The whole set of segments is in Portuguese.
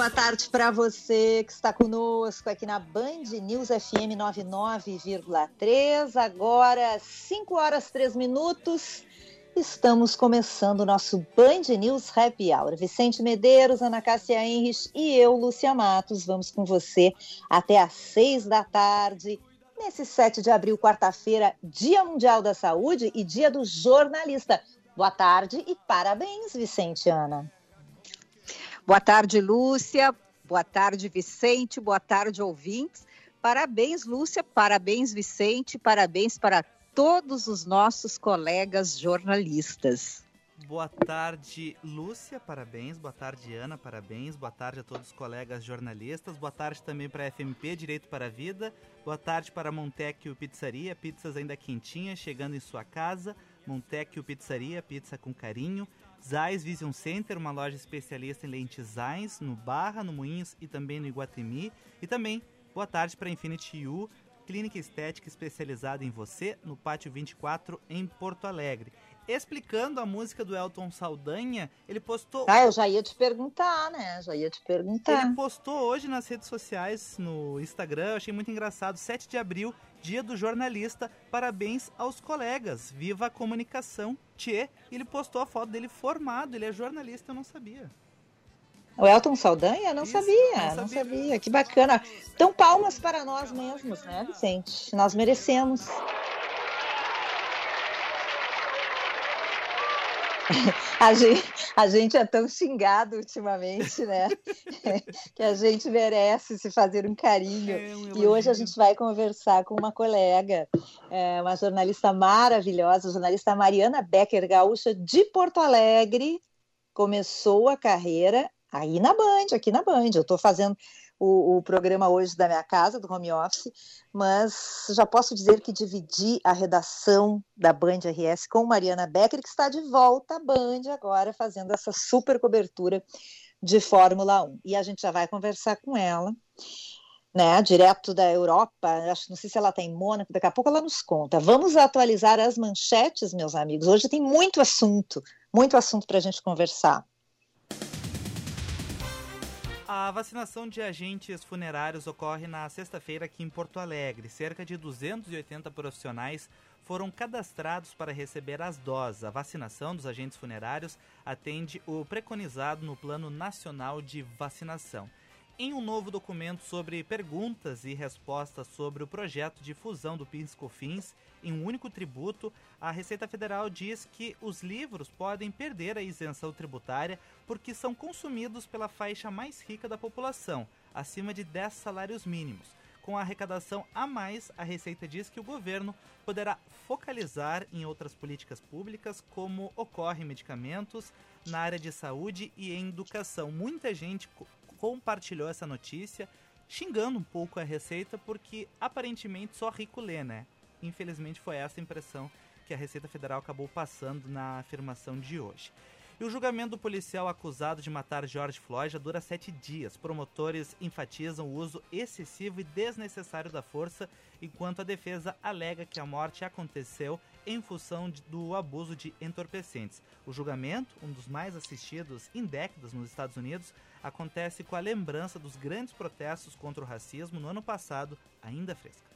Boa tarde para você que está conosco aqui na Band News FM 99,3. Agora, 5 horas 3 minutos. Estamos começando o nosso Band News Happy Hour. Vicente Medeiros, Ana Cássia Henrich e eu, Lúcia Matos, vamos com você até às 6 da tarde. Nesse 7 de abril, quarta-feira, Dia Mundial da Saúde e Dia do Jornalista. Boa tarde e parabéns, Vicente Ana. Boa tarde, Lúcia. Boa tarde, Vicente. Boa tarde, ouvintes. Parabéns, Lúcia. Parabéns, Vicente. Parabéns para todos os nossos colegas jornalistas. Boa tarde, Lúcia, parabéns. Boa tarde, Ana, parabéns. Boa tarde a todos os colegas jornalistas. Boa tarde também para a FMP, Direito para a Vida. Boa tarde para Montecchio Pizzaria, pizzas ainda quentinhas, chegando em sua casa. Montecchio Pizzaria, pizza com carinho. Zais Vision Center, uma loja especialista em lentes Zais, no Barra, no Moinhos e também no Iguatemi. E também, boa tarde para Infinity U, clínica estética especializada em você, no Pátio 24, em Porto Alegre. Explicando a música do Elton Saldanha, ele postou Ah, eu já ia te perguntar, né? Já ia te perguntar. ele postou hoje nas redes sociais, no Instagram, eu achei muito engraçado, 7 de abril, dia do jornalista, parabéns aos colegas, viva a comunicação, tchê. Ele postou a foto dele formado, ele é jornalista, eu não sabia. O Elton Saldanha? Não Isso, sabia, não não sabia. sabia. Que bacana. Então, palmas para nós mesmos, né, Vicente? Nós merecemos. A gente, a gente é tão xingado ultimamente, né? que a gente merece se fazer um carinho. É E hoje a gente vai conversar com uma colega, é, uma jornalista maravilhosa, a jornalista Mariana Becker, gaúcha de Porto Alegre. Começou a carreira aí na Band, aqui na Band. Eu estou fazendo o, o programa hoje da minha casa, do home office, mas já posso dizer que dividi a redação da Band RS com Mariana Becker, que está de volta à Band agora, fazendo essa super cobertura de Fórmula 1. E a gente já vai conversar com ela né, direto da Europa, acho, não sei se ela está em Mônaco, daqui a pouco ela nos conta. Vamos atualizar as manchetes, meus amigos. Hoje tem muito assunto, muito assunto para a gente conversar. A vacinação de agentes funerários ocorre na sexta-feira aqui em Porto Alegre. Cerca de 280 profissionais foram cadastrados para receber as doses. A vacinação dos agentes funerários atende o preconizado no Plano Nacional de Vacinação. Em um novo documento sobre perguntas e respostas sobre o projeto de fusão do PIS/COFINS em um único tributo, a Receita Federal diz que os livros podem perder a isenção tributária porque são consumidos pela faixa mais rica da população, acima de 10 salários mínimos. Com a arrecadação a mais, a Receita diz que o governo poderá focalizar em outras políticas públicas, como ocorre em medicamentos, na área de saúde e em educação. Muita gente compartilhou essa notícia, xingando um pouco a Receita, porque aparentemente só rico lê, né? Infelizmente foi essa a impressão que a Receita Federal acabou passando na afirmação de hoje. E o julgamento do policial acusado de matar George Floyd já dura sete dias. Promotores enfatizam o uso excessivo e desnecessário da força, enquanto a defesa alega que a morte aconteceu em função de- do abuso de entorpecentes. O julgamento, um dos mais assistidos em décadas nos Estados Unidos, acontece com a lembrança dos grandes protestos contra o racismo no ano passado, ainda fresca.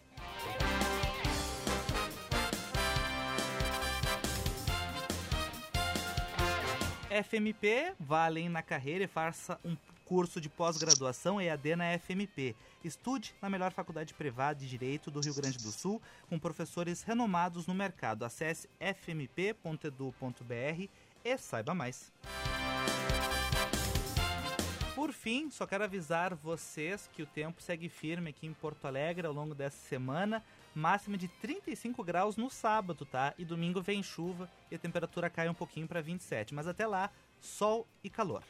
FMP, vá além na carreira e faça um curso de pós-graduação EAD na FMP. Estude na melhor faculdade privada de Direito do Rio Grande do Sul, com professores renomados no mercado. Acesse fmp.edu.br e saiba mais. por fim, só quero avisar vocês que o tempo segue firme aqui em Porto Alegre ao longo dessa semana. Máxima de 35 graus no sábado, tá? E domingo vem chuva e a temperatura cai um pouquinho para 27. Mas até lá, sol e calor.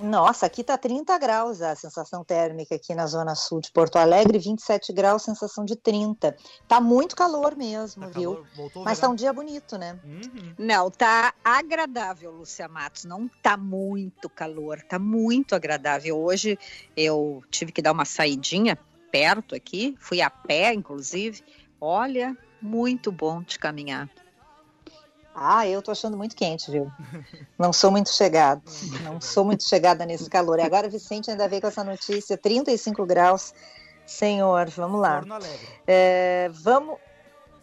Nossa, aqui tá 30 graus a sensação térmica aqui na zona sul de Porto Alegre, 27 graus, sensação de 30. Tá muito calor mesmo, tá viu? Calor, Mas tá um dia bonito, né? Uhum. Não, tá agradável, Lúcia Matos. Não tá muito calor, tá muito agradável. Hoje eu tive que dar uma saidinha perto aqui, fui a pé, inclusive. Olha, muito bom de caminhar. Ah, eu tô achando muito quente, viu? Não sou muito chegada. Não sou muito chegada nesse calor. E agora, Vicente ainda veio com essa notícia: 35 graus. Senhor, vamos lá. Forno Alegre. É, vamos.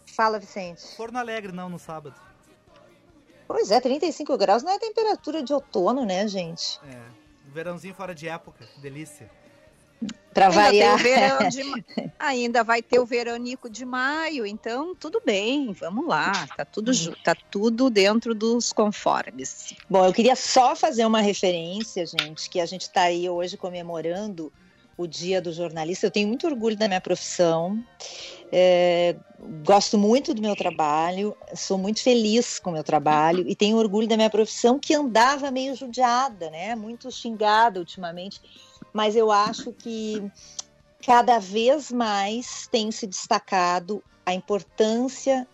Fala, Vicente. Forno Alegre, não, no sábado. Pois é, 35 graus não é temperatura de outono, né, gente? É. Verãozinho fora de época, delícia. Para variar. De, ainda vai ter o veranico de maio, então tudo bem, vamos lá, tá tudo, tá tudo dentro dos conformes. Bom, eu queria só fazer uma referência, gente, que a gente está aí hoje comemorando o Dia do Jornalista. Eu tenho muito orgulho da minha profissão, é, gosto muito do meu trabalho, sou muito feliz com o meu trabalho e tenho orgulho da minha profissão que andava meio judiada, né? Muito xingada ultimamente mas eu acho que cada vez mais tem se destacado a importância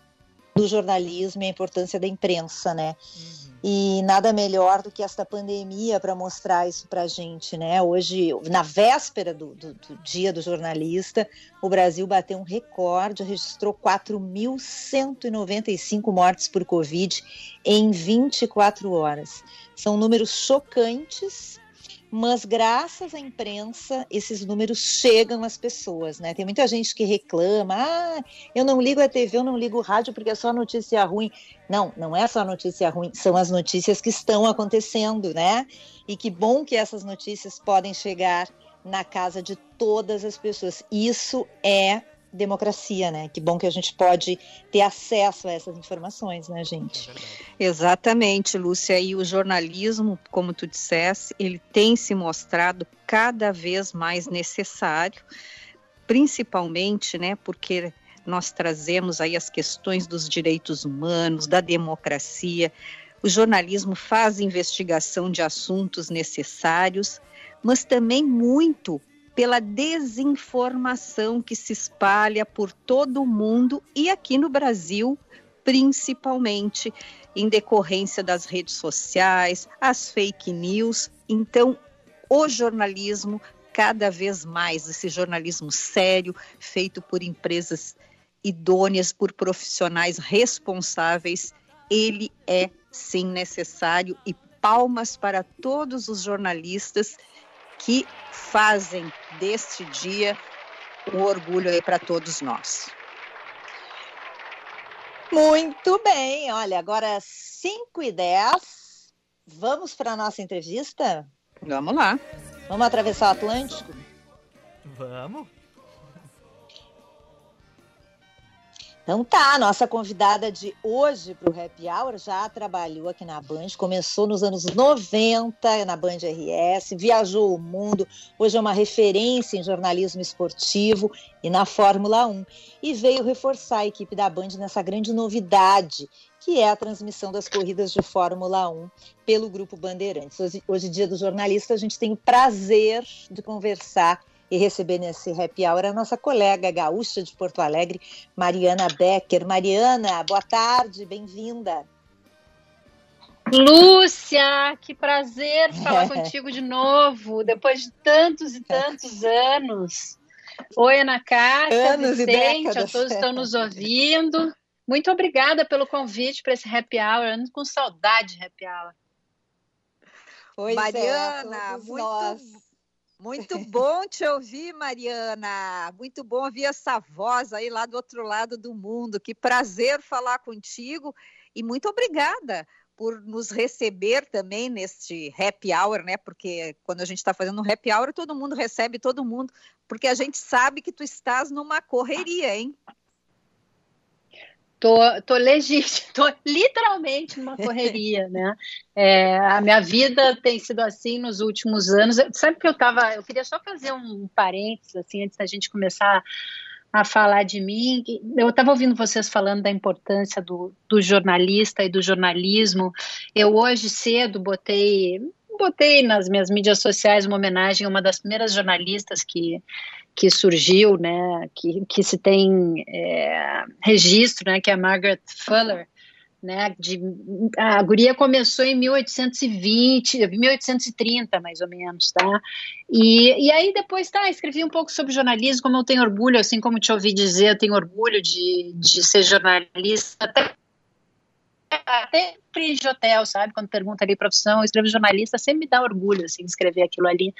do jornalismo e a importância da imprensa, né? Uhum. E nada melhor do que esta pandemia para mostrar isso para a gente, né? Hoje, na véspera do, do, do, Dia do Jornalista, o Brasil bateu um recorde, registrou 4.195 mortes por Covid em 24 horas. São números chocantes mas graças à imprensa esses números chegam às pessoas, né? Tem muita gente que reclama, ah, eu não ligo a TV, eu não ligo o rádio porque é só notícia ruim. Não, não é só notícia ruim, são as notícias que estão acontecendo, né? E que bom que essas notícias podem chegar na casa de todas as pessoas. Isso é democracia, né? Que bom que a gente pode ter acesso a essas informações, né, gente? É Exatamente, Lúcia. E o jornalismo, como tu disseste, ele tem se mostrado cada vez mais necessário, principalmente, né, porque nós trazemos aí as questões dos direitos humanos, da democracia. O jornalismo faz investigação de assuntos necessários, mas também muito pela desinformação que se espalha por todo o mundo e aqui no Brasil, principalmente em decorrência das redes sociais, as fake news. Então, o jornalismo, cada vez mais, esse jornalismo sério, feito por empresas idôneas, por profissionais responsáveis, ele é sim necessário e palmas para todos os jornalistas que fazem deste dia um orgulho aí para todos nós. Muito bem, olha, agora 5 e 10, vamos para a nossa entrevista? Vamos lá. Vamos atravessar o Atlântico? Vamos. Então tá, nossa convidada de hoje para o Happy Hour já trabalhou aqui na Band, começou nos anos 90 na Band RS, viajou o mundo, hoje é uma referência em jornalismo esportivo e na Fórmula 1 e veio reforçar a equipe da Band nessa grande novidade que é a transmissão das corridas de Fórmula 1 pelo Grupo Bandeirantes. Hoje, hoje dia do jornalista, a gente tem o prazer de conversar e receber nesse happy hour a nossa colega gaúcha de Porto Alegre, Mariana Becker. Mariana, boa tarde, bem-vinda. Lúcia, que prazer falar é. contigo de novo, depois de tantos e tantos anos. Oi, Ana Cássia, anos Vicente, a todos que estão nos ouvindo. Muito obrigada pelo convite para esse happy hour. ando com saudade de happy hour. Oi, Mariana, muito, nós. Muito bom te ouvir, Mariana. Muito bom ouvir essa voz aí lá do outro lado do mundo. Que prazer falar contigo e muito obrigada por nos receber também neste happy hour, né? Porque quando a gente está fazendo um happy hour, todo mundo recebe todo mundo, porque a gente sabe que tu estás numa correria, hein? Tô, tô legítimo, tô literalmente numa correria, né? É, a minha vida tem sido assim nos últimos anos. Sabe que eu tava, eu queria só fazer um parênteses assim antes da gente começar a falar de mim. Eu estava ouvindo vocês falando da importância do, do jornalista e do jornalismo. Eu hoje cedo botei botei nas minhas mídias sociais uma homenagem a uma das primeiras jornalistas que que surgiu, né, que, que se tem é, registro, né, que é a Margaret Fuller, né, de, a guria começou em 1820, 1830 mais ou menos, tá? E, e aí depois, tá, escrevi um pouco sobre jornalismo, como eu tenho orgulho, assim como te ouvi dizer, eu tenho orgulho de, de ser jornalista, até até de hotel, sabe? Quando pergunta ali profissão, eu escrevo jornalista, sempre me dá orgulho, assim, de escrever aquilo ali.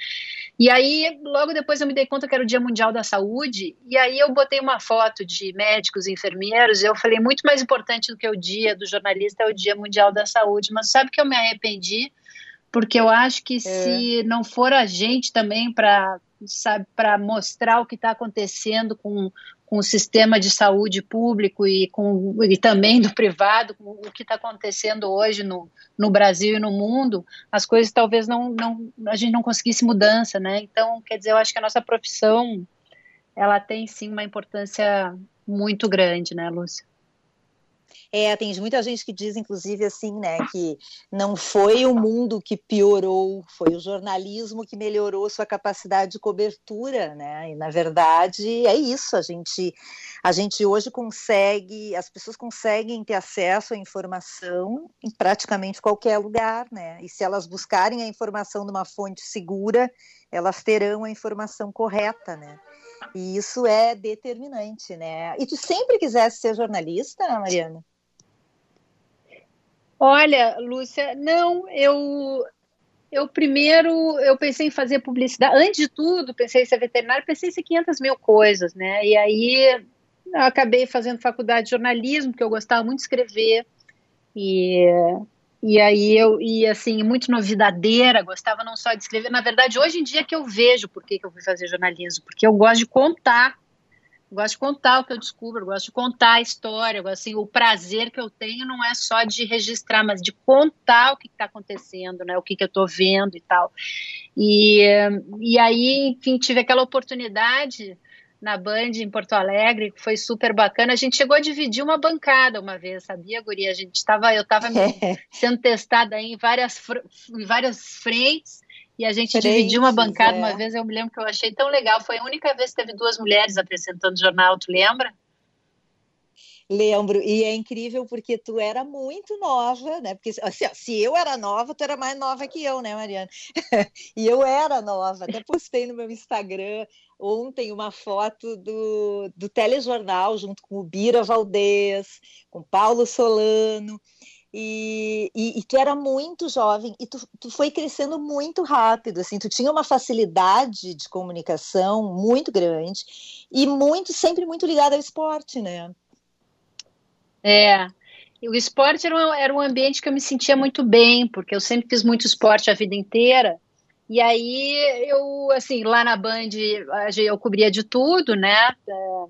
E aí, logo depois eu me dei conta que era o Dia Mundial da Saúde, e aí eu botei uma foto de médicos e enfermeiros, e eu falei, muito mais importante do que o dia do jornalista é o Dia Mundial da Saúde, mas sabe que eu me arrependi? Porque eu acho que é. se não for a gente também para sabe, para mostrar o que está acontecendo com, com o sistema de saúde público e, com, e também do privado, o que está acontecendo hoje no, no Brasil e no mundo, as coisas talvez não, não a gente não conseguisse mudança, né? Então, quer dizer, eu acho que a nossa profissão ela tem sim uma importância muito grande, né, Lúcia? É, tem muita gente que diz, inclusive, assim, né, que não foi o mundo que piorou, foi o jornalismo que melhorou sua capacidade de cobertura, né? E na verdade é isso. A gente, a gente hoje consegue, as pessoas conseguem ter acesso à informação em praticamente qualquer lugar, né? E se elas buscarem a informação numa fonte segura, elas terão a informação correta, né? E isso é determinante, né? E tu sempre quisesse ser jornalista, Mariana? Olha, Lúcia, não, eu eu primeiro eu pensei em fazer publicidade. Antes de tudo, pensei em ser veterinário, pensei em ser 500 mil coisas, né? E aí acabei fazendo faculdade de jornalismo, porque eu gostava muito de escrever. E, e aí eu, e assim, muito novidadeira, gostava não só de escrever. Na verdade, hoje em dia que eu vejo por que, eu fui fazer jornalismo, porque eu gosto de contar gosto de contar o que eu descubro, gosto de contar a história, assim, o prazer que eu tenho não é só de registrar, mas de contar o que está acontecendo, né, o que, que eu estou vendo e tal. E, e aí, enfim, tive aquela oportunidade na Band em Porto Alegre, que foi super bacana. A gente chegou a dividir uma bancada uma vez, sabia, Guria? A gente estava, eu estava sendo testada em várias, em várias frentes e a gente Frentes, dividiu uma bancada é. uma vez, eu me lembro que eu achei tão legal. Foi a única vez que teve duas mulheres apresentando o jornal, tu lembra? Lembro, e é incrível porque tu era muito nova, né? Porque assim, se eu era nova, tu era mais nova que eu, né, Mariana? e eu era nova, até postei no meu Instagram ontem uma foto do, do telejornal junto com o Bira Valdez, com Paulo Solano. E, e, e, tu era muito jovem e tu, tu foi crescendo muito rápido, assim, tu tinha uma facilidade de comunicação muito grande e muito, sempre muito ligada ao esporte, né? É, o esporte era um, era um ambiente que eu me sentia muito bem, porque eu sempre fiz muito esporte a vida inteira, e aí eu, assim, lá na Band eu cobria de tudo, né? É,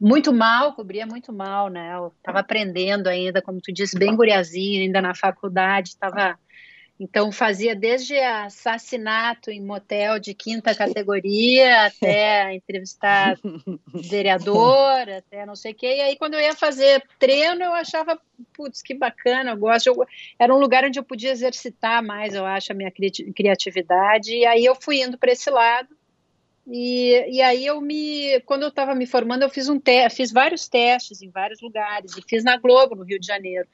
muito mal, cobria muito mal, né? Eu estava aprendendo ainda, como tu disse, bem guriazinha, ainda na faculdade, estava então fazia desde assassinato em motel de quinta categoria até entrevistar vereador, até não sei o quê. E aí quando eu ia fazer treino, eu achava, putz, que bacana, eu gosto. Eu, era um lugar onde eu podia exercitar mais, eu acho, a minha criatividade. E aí eu fui indo para esse lado. E, e aí eu me, quando eu estava me formando, eu fiz um te fiz vários testes em vários lugares e fiz na Globo no Rio de Janeiro.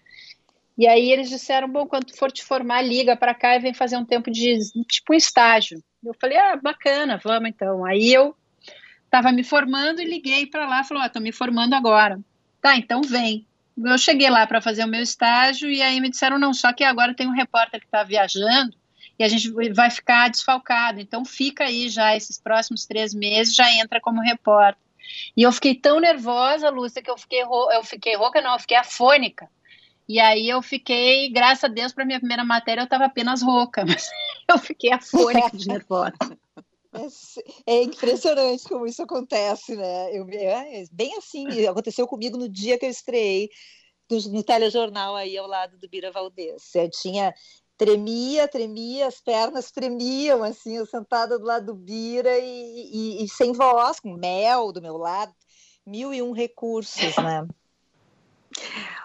E aí eles disseram, bom, quando for te formar, liga para cá e vem fazer um tempo de tipo um estágio. Eu falei, ah, bacana, vamos então. Aí eu estava me formando e liguei para lá, falou, ah, tô me formando agora. Tá, então vem. Eu cheguei lá para fazer o meu estágio e aí me disseram, não, só que agora tem um repórter que está viajando e a gente vai ficar desfalcado. Então fica aí já esses próximos três meses, já entra como repórter. E eu fiquei tão nervosa, Lúcia, que eu fiquei, eu fiquei rouca, não, eu fiquei afônica. E aí eu fiquei, graças a Deus, para minha primeira matéria eu estava apenas rouca, mas eu fiquei afônica de nervosa. É, é, impressionante como isso acontece, né? Eu, é, bem assim, aconteceu comigo no dia que eu estreiei no, no telejornal aí ao lado do Bira Valdez. Eu tinha tremia, tremia, as pernas tremiam, assim, eu sentada do lado do Bira e, e, e, sem voz, com mel do meu lado, mil e um recursos, né?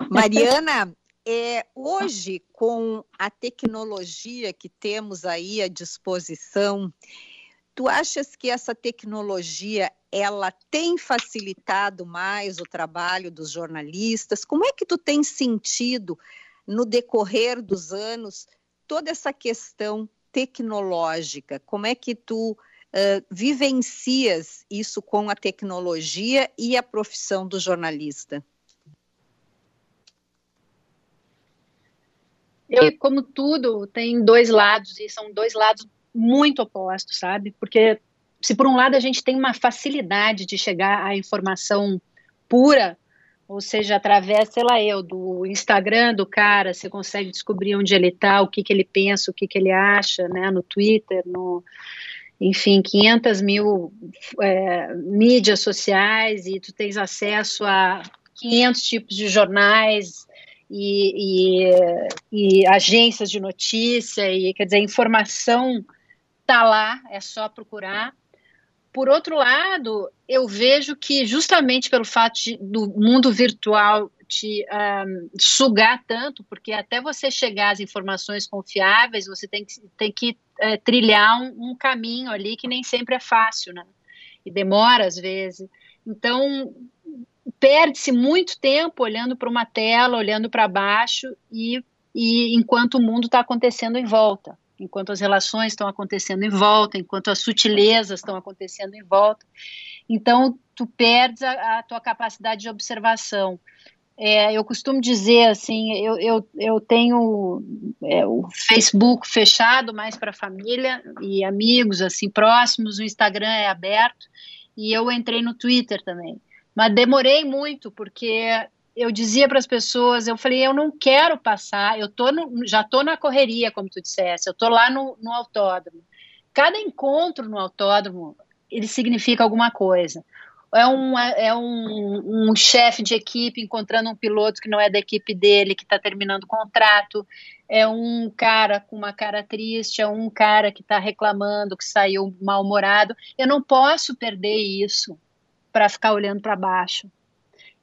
Mariana, é, hoje, com a tecnologia que temos aí à disposição, tu achas que essa tecnologia ela tem facilitado mais o trabalho dos jornalistas? Como é que tu tem sentido no decorrer dos anos toda essa questão tecnológica? Como é que tu uh, vivencias isso com a tecnologia e a profissão do jornalista? Eu, como tudo, tem dois lados e são dois lados muito opostos, sabe? Porque se por um lado a gente tem uma facilidade de chegar à informação pura, ou seja, através, sei lá, eu, do Instagram do cara, você consegue descobrir onde ele está, o que, que ele pensa, o que, que ele acha, né, no Twitter, no, enfim, 500 mil é, mídias sociais e tu tens acesso a 500 tipos de jornais e, e, e agências de notícia e, quer dizer, informação tá lá, é só procurar. Por outro lado, eu vejo que justamente pelo fato de, do mundo virtual te um, sugar tanto, porque até você chegar às informações confiáveis, você tem que, tem que é, trilhar um, um, caminho ali que nem sempre é fácil, né? E demora às vezes. Então, perde-se muito tempo olhando para uma tela, olhando para baixo, e, e enquanto o mundo está acontecendo em volta enquanto as relações estão acontecendo em volta, enquanto as sutilezas estão acontecendo em volta. Então, tu perdes a, a tua capacidade de observação. É, eu costumo dizer assim, eu, eu, eu tenho é, o Facebook fechado mais para família e amigos assim próximos, o Instagram é aberto e eu entrei no Twitter também. Mas demorei muito porque eu dizia para as pessoas, eu falei, eu não quero passar, eu tô no, já estou na correria, como tu disseste, eu estou lá no, no autódromo. Cada encontro no autódromo, ele significa alguma coisa. É um, é um, um chefe de equipe encontrando um piloto que não é da equipe dele, que está terminando o contrato, é um cara com uma cara triste, é um cara que está reclamando, que saiu mal-humorado. Eu não posso perder isso para ficar olhando para baixo.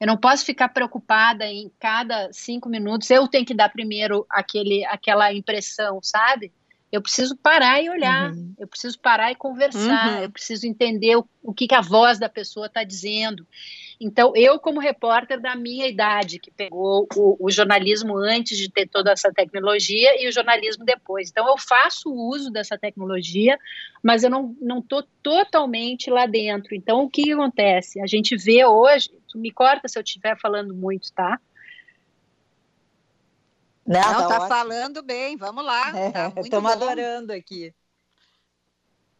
Eu não posso ficar preocupada em cada cinco minutos. Eu tenho que dar primeiro aquele, aquela impressão, sabe? Eu preciso parar e olhar. Uhum. Eu preciso parar e conversar. Uhum. Eu preciso entender o, o que, que a voz da pessoa está dizendo. Então, eu, como repórter da minha idade, que pegou o, o, jornalismo antes de ter toda essa tecnologia e o jornalismo depois. Então, eu faço uso dessa tecnologia, mas eu não estou totalmente lá dentro. Então, o que, acontece? A gente vê hoje, tu me corta se eu estiver falando muito, tá? Não, não tá, tá falando bem, vamos lá. Estamos é, tá adorando aqui.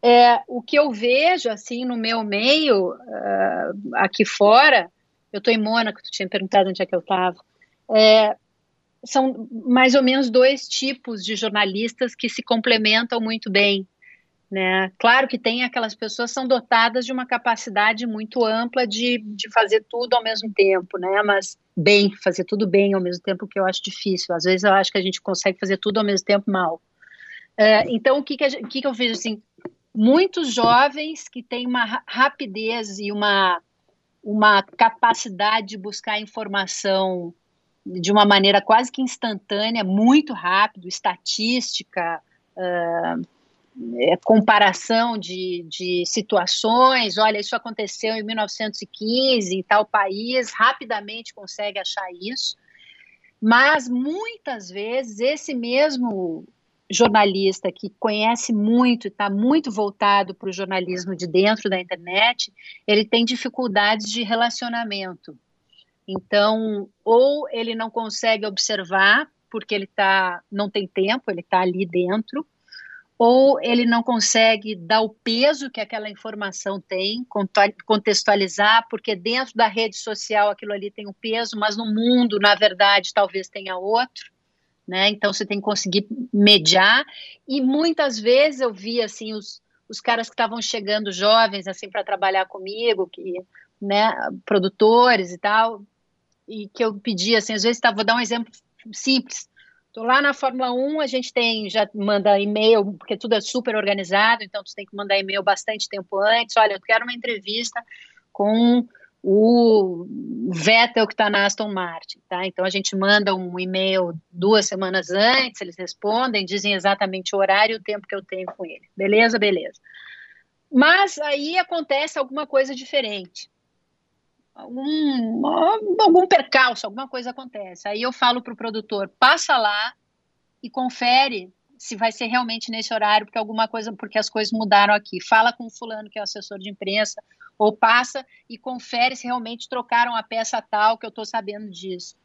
É, o que eu vejo, assim, no meu meio, uh, aqui fora, eu estou em Mônaco, tu tinha perguntado onde é que eu estava, é, são mais ou menos dois tipos de jornalistas que se complementam muito bem. Né? Claro que tem aquelas pessoas que são dotadas de uma capacidade muito ampla de, de fazer tudo ao mesmo tempo, né? mas bem, fazer tudo bem ao mesmo tempo, que eu acho difícil. Às vezes eu acho que a gente consegue fazer tudo ao mesmo tempo mal. É, então, o que, que, gente, que, que eu vejo assim? muitos jovens que têm uma rapidez e uma, uma capacidade de buscar informação de uma maneira quase que instantânea, muito rápido, estatística, uh, comparação de, de situações. Olha, isso aconteceu em 1915 em tal país, rapidamente consegue achar isso. Mas muitas vezes esse mesmo jornalista que conhece muito, está muito voltado para o jornalismo de dentro da internet, ele tem dificuldades de relacionamento. Então, ou ele não consegue observar porque ele tá, não tem tempo, ele está ali dentro, ou ele não consegue dar o peso que aquela informação tem, contextualizar, porque dentro da rede social aquilo ali tem um peso, mas no mundo, na verdade, talvez tenha outro né? Então você tem que conseguir mediar. E muitas vezes eu vi assim os, os caras que estavam chegando jovens assim para trabalhar comigo, que, né, produtores e tal, e que eu pedia assim, às vezes, tá, vou dar um exemplo simples. Tô lá na Fórmula 1, a gente tem, já manda e-mail, porque tudo é super organizado, então tu tem que mandar e-mail bastante tempo antes. Olha, eu quero uma entrevista com o Vettel que está na Aston Martin, tá? Então a gente manda um e-mail duas semanas antes, eles respondem, dizem exatamente o horário e o tempo que eu tenho com ele. Beleza, beleza. Mas aí acontece alguma coisa diferente. Algum, algum percalço, alguma coisa acontece. Aí eu falo para o produtor, passa lá e confere se vai ser realmente nesse horário, porque alguma coisa, porque as coisas mudaram aqui. Fala com o fulano que é o assessor de imprensa, ou passa e confere se realmente trocaram a peça tal, que eu estou sabendo disso.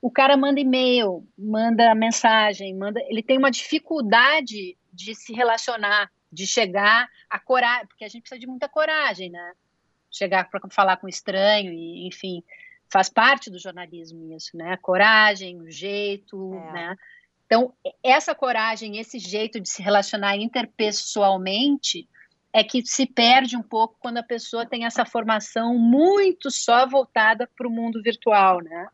O cara manda e-mail, manda mensagem, manda, ele tem uma dificuldade de se relacionar, de chegar a coragem, porque a gente precisa de muita coragem, né? Chegar para falar com estranho e, enfim, faz parte do jornalismo isso, né? A coragem, o jeito, é. né? Então, essa coragem, esse jeito de se relacionar interpessoalmente é que se perde um pouco quando a pessoa tem essa formação muito só voltada para o mundo virtual, né?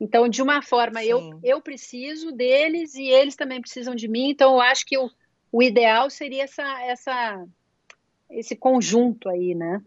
Então, de uma forma, eu, eu preciso deles e eles também precisam de mim, então eu acho que o, o ideal seria essa, essa, esse conjunto aí, né?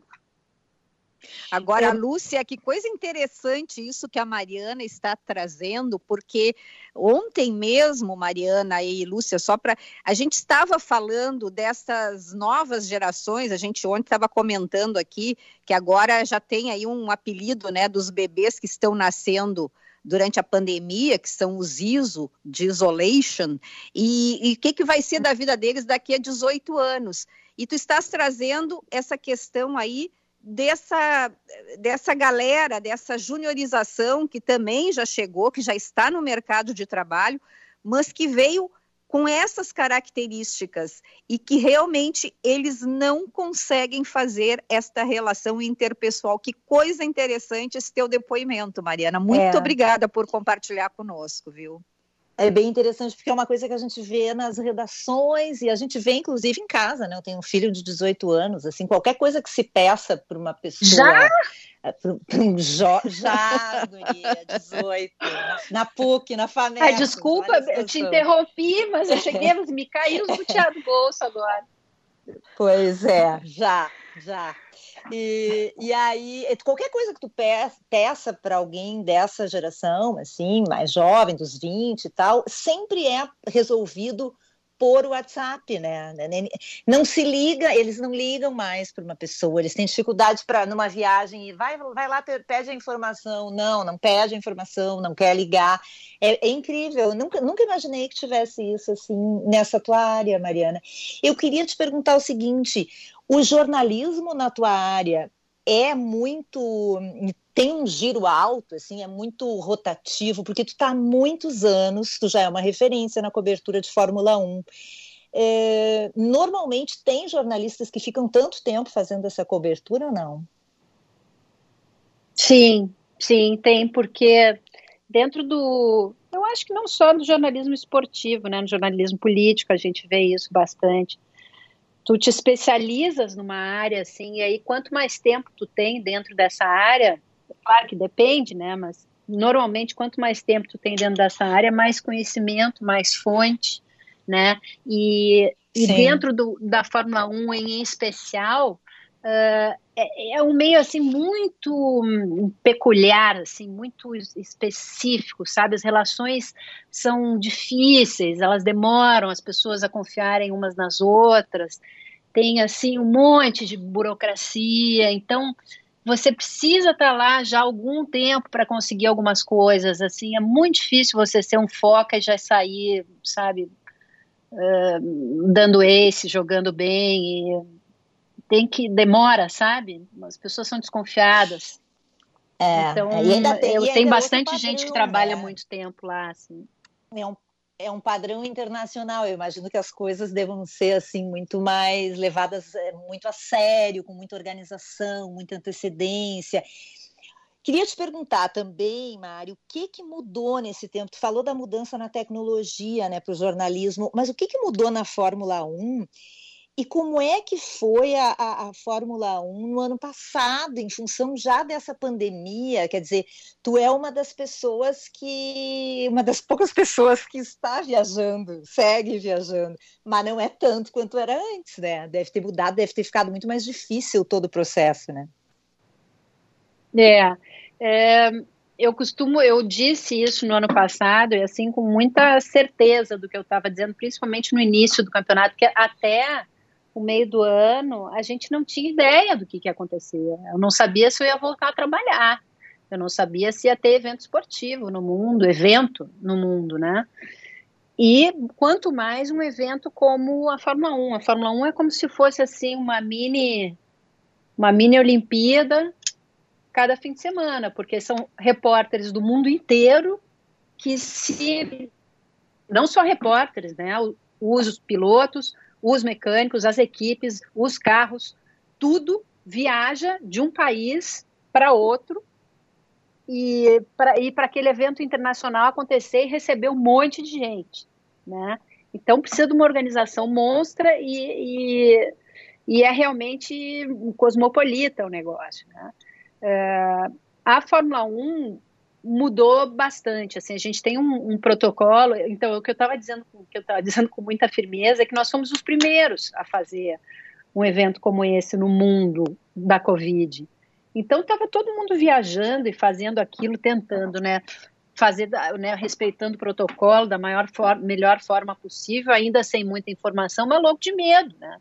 Agora, é. Lúcia, que coisa interessante isso que a Mariana está trazendo, porque ontem mesmo, Mariana e Lúcia, só para. A gente estava falando dessas novas gerações, a gente ontem estava comentando aqui que agora já tem aí um apelido né, dos bebês que estão nascendo durante a pandemia, que são os ISO de isolation, e o que, que vai ser da vida deles daqui a 18 anos. E tu estás trazendo essa questão aí dessa, dessa galera, dessa juniorização que também já chegou, que já está no mercado de trabalho, mas que veio com essas características e que realmente eles não conseguem fazer esta relação interpessoal. Que coisa interessante esse teu depoimento, Mariana. Muito é. obrigada por compartilhar conosco, viu? É bem interessante porque é uma coisa que a gente vê nas redações e a gente vê inclusive em casa, né? Eu tenho um filho de 18 anos, assim, qualquer coisa que se peça para uma pessoa já é, um jo... já, guria, 18, na PUC, na FAMEC. Ai, desculpa, eu te interrompi, mas eu cheguei, me caiu os butiá do bolso agora. Pois é, já, já. E, e aí, qualquer coisa que tu peça para alguém dessa geração, assim, mais jovem, dos 20 e tal, sempre é resolvido por WhatsApp, né? Não se liga, eles não ligam mais para uma pessoa, eles têm dificuldade para numa viagem e vai, vai lá, pede a informação. Não, não pede a informação, não quer ligar. É, é incrível, eu nunca, nunca imaginei que tivesse isso assim nessa tua área, Mariana. Eu queria te perguntar o seguinte: o jornalismo na tua área é muito tem um giro alto, assim, é muito rotativo, porque tu está há muitos anos, tu já é uma referência na cobertura de Fórmula 1. É, normalmente tem jornalistas que ficam tanto tempo fazendo essa cobertura ou não? Sim, sim, tem, porque dentro do. Eu acho que não só no jornalismo esportivo, né? No jornalismo político a gente vê isso bastante tu te especializas numa área assim, e aí quanto mais tempo tu tem dentro dessa área, claro que depende, né, mas normalmente quanto mais tempo tu tem dentro dessa área, mais conhecimento, mais fonte, né, e, e dentro do, da Fórmula 1 em especial, uh, é, é, um meio assim muito hum, peculiar, assim, muito específico, sabe? As relações são difíceis, elas demoram as pessoas a confiarem umas nas outras. Tem assim um monte de burocracia, então você precisa estar lá já algum tempo para conseguir algumas coisas. Assim, é muito difícil você ser um foca e já sair, sabe, uh, dando esse, jogando bem. E tem que demora, sabe? As pessoas são desconfiadas. É, então, é, e ainda tem, eu tenho é bastante padrão, gente que trabalha né? muito tempo lá, assim. É um, é um padrão internacional. Eu imagino que as coisas devam ser assim muito mais levadas é, muito a sério, com muita organização, muita antecedência. Queria te perguntar também, Mário, o que, que mudou nesse tempo? Tu falou da mudança na tecnologia, né, para o jornalismo, mas o que, que mudou na Fórmula 1? E como é que foi a, a, a, Fórmula 1 no ano passado, em função já dessa pandemia? Quer dizer, tu é uma das pessoas que. uma das poucas pessoas que está viajando, segue viajando, mas não é tanto quanto era antes, né? Deve ter mudado, deve ter ficado muito mais difícil todo o processo, né? É. é eu costumo, eu disse isso no ano passado, e assim, com muita certeza do que eu estava dizendo, principalmente no início do campeonato, porque até o meio do ano, a gente não tinha ideia do que, que ia acontecer. Eu não sabia se eu ia voltar a trabalhar. Eu não sabia se ia ter evento esportivo no mundo, evento no mundo, né? E quanto mais um evento como a Fórmula 1. A Fórmula 1 é como se fosse assim uma mini uma mini Olimpíada cada fim de semana, porque são repórteres do mundo inteiro que se não só repórteres, né? Os pilotos, os mecânicos, as equipes, os carros, tudo viaja de um país para outro e para aquele evento internacional acontecer e receber um monte de gente, né? Então precisa de uma organização monstra e, e, e é realmente um cosmopolita o negócio, né? É, a Fórmula 1 mudou bastante. Assim, a gente tem um, um protocolo. Então, o que eu estava dizendo, que eu estava dizendo com muita firmeza é que nós somos os primeiros a fazer um evento como esse no mundo da Covid. Então, estava todo mundo viajando e fazendo aquilo, tentando, né? Fazer, né, respeitando o protocolo da maior for melhor forma possível, ainda sem muita informação, mas louco de medo, né?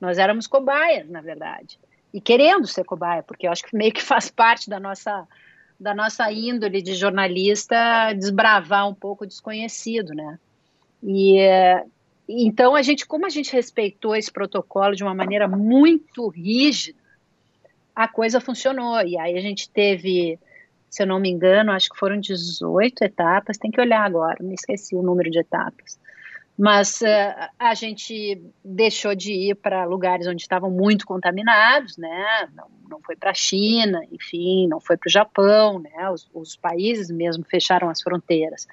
Nós éramos cobaias, na verdade, e querendo ser cobaia, porque eu acho que meio que faz parte da nossa da nossa índole de jornalista desbravar um pouco o desconhecido, né? E então a gente, como a gente respeitou esse protocolo de uma maneira muito rígida, a coisa funcionou. E aí a gente teve, se eu não me engano, acho que foram 18 etapas, tem que olhar agora, me esqueci o número de etapas mas uh, a gente deixou de ir para lugares onde estavam muito contaminados, né? Não, não foi para a China, enfim, não foi para o Japão, né? Os, os, países mesmo fecharam as fronteiras,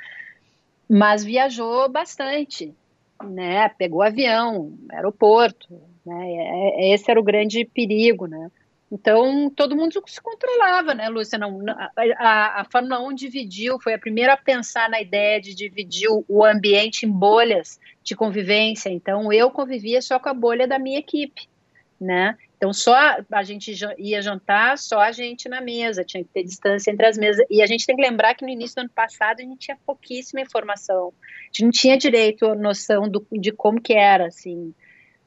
mas viajou bastante, né? Pegou avião, aeroporto, né? É, esse era o grande perigo, né? Então, todo mundo se controlava, né, Lúcia? Não, a, a, Fórmula 1 dividiu, foi a primeira a pensar na ideia de dividir o ambiente em bolhas de convivência. Então, eu convivia só com a bolha da minha equipe, né? Então, só a gente ia jantar, só a gente na mesa, tinha que ter distância entre as mesas. E a gente tem que lembrar que no início do ano passado a gente tinha pouquíssima informação. A gente não tinha direito noção do, de como que era, assim,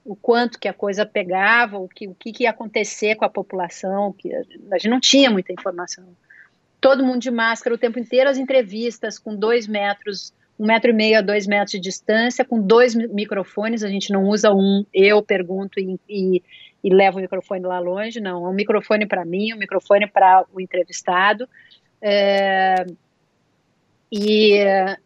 o quanto que a coisa pegava, o que, o que, ia acontecer com a população, que a gente não tinha muita informação. Todo mundo de máscara o tempo inteiro, as entrevistas com dois metros, um metro e meio a dois metros de distância, com dois microfones, a gente não usa um, eu pergunto e, e, e levo o microfone lá longe, não, é um microfone para mim, um microfone para o entrevistado. É, e,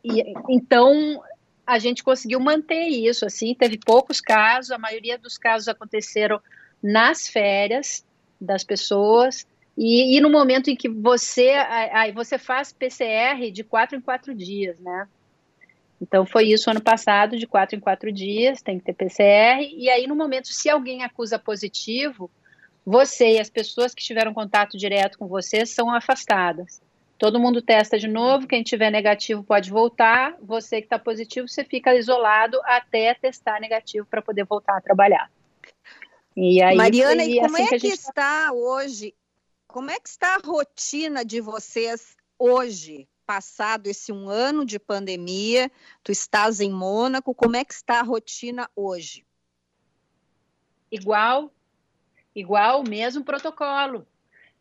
e, então a gente conseguiu manter isso, assim, teve poucos casos, a maioria dos casos aconteceram nas férias das pessoas, e, e no momento em que você, aí você faz PCR de quatro em quatro dias, né? Então foi isso ano passado, de quatro em quatro dias, tem que ter PCR, e aí no momento, se alguém acusa positivo, você e as pessoas que tiveram contato direto com você são afastadas. Todo mundo testa de novo, quem tiver negativo pode voltar, você que está positivo, você fica isolado até testar negativo para poder voltar a trabalhar. E aí, Mariana, e como assim é que, que está hoje? Como é que está a rotina de vocês hoje, passado esse um ano de pandemia? Tu estás em Mônaco, como é que está a rotina hoje? Igual, igual, mesmo protocolo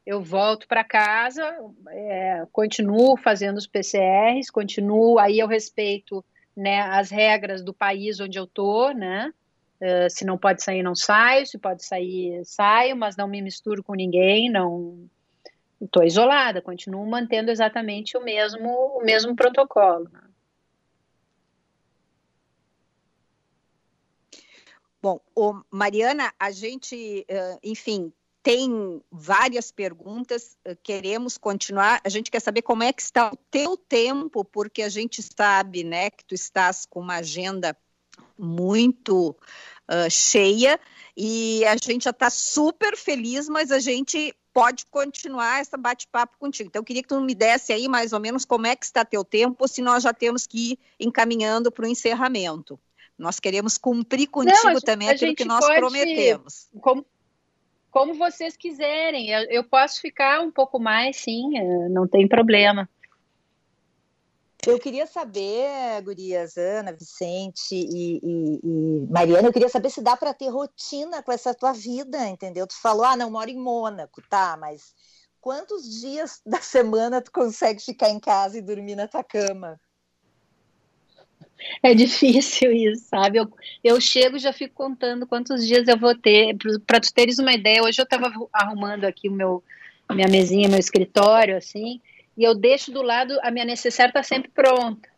eu volto para casa, é, continuo fazendo os PCRs, continuo, aí eu respeito né, as regras do país onde eu tô, né? Uh, se não pode sair, não saio, se pode sair, saio, mas não me misturo com ninguém, não estou isolada, continuo mantendo exatamente o mesmo, o mesmo protocolo. Né? Bom, Mariana, a gente, enfim, tem várias perguntas, eh, queremos continuar. A gente quer saber como é que está o teu tempo, porque a gente sabe, né, que tu estás com uma agenda muito uh, cheia e a gente já está super feliz, mas a gente pode continuar essa bate-papo contigo. Então, eu queria que tu me desse aí mais ou menos como é que está teu tempo, ou se nós já temos que ir encaminhando para o encerramento. Nós queremos cumprir contigo Não, também aquilo que nós prometemos. Como, como vocês quiserem. Eu, eu, posso ficar um pouco mais, sim, eh, não tem problema. Eu queria saber, Gurias, Ana, Vicente e, e, e Mariana, eu queria saber se dá para ter rotina com essa tua vida, entendeu? Tu falou, ah, não moro em Mônaco, tá, mas quantos dias da semana tu consegue ficar em casa e dormir na tua cama? É difícil isso, sabe? Eu, eu chego e já fico contando quantos dias eu vou ter. Para tu teres uma ideia, hoje eu estava arrumando aqui o meu minha mesinha, meu escritório, assim, e eu deixo do lado a minha necessaire está sempre pronta.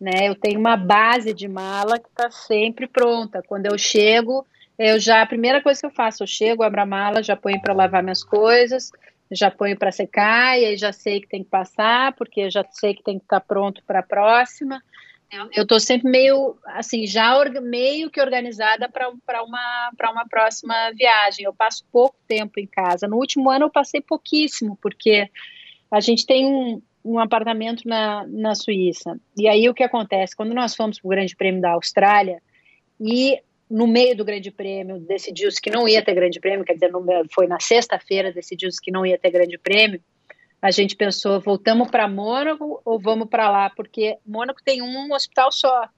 Né? Eu tenho uma base de mala que está sempre pronta. Quando eu chego, eu já a primeira coisa que eu faço, eu chego, abro a mala, já ponho para lavar minhas coisas, já ponho para secar e aí já sei que tem que passar, porque já sei que tem que estar tá pronto para a próxima. Eu estou sempre meio, assim, já meio que organizada para uma, uma próxima viagem. Eu passo pouco tempo em casa. No último ano eu passei pouquíssimo, porque a gente tem um, um apartamento na, na Suíça. E aí o que acontece? Quando nós fomos para o Grande Prêmio da Austrália, e no meio do Grande Prêmio decidiu-se que não ia ter Grande Prêmio, quer dizer, foi na sexta-feira decidiu-se que não ia ter Grande Prêmio, a gente pensou, voltamos para Mônaco ou vamos para lá? Porque Mônaco tem um hospital só.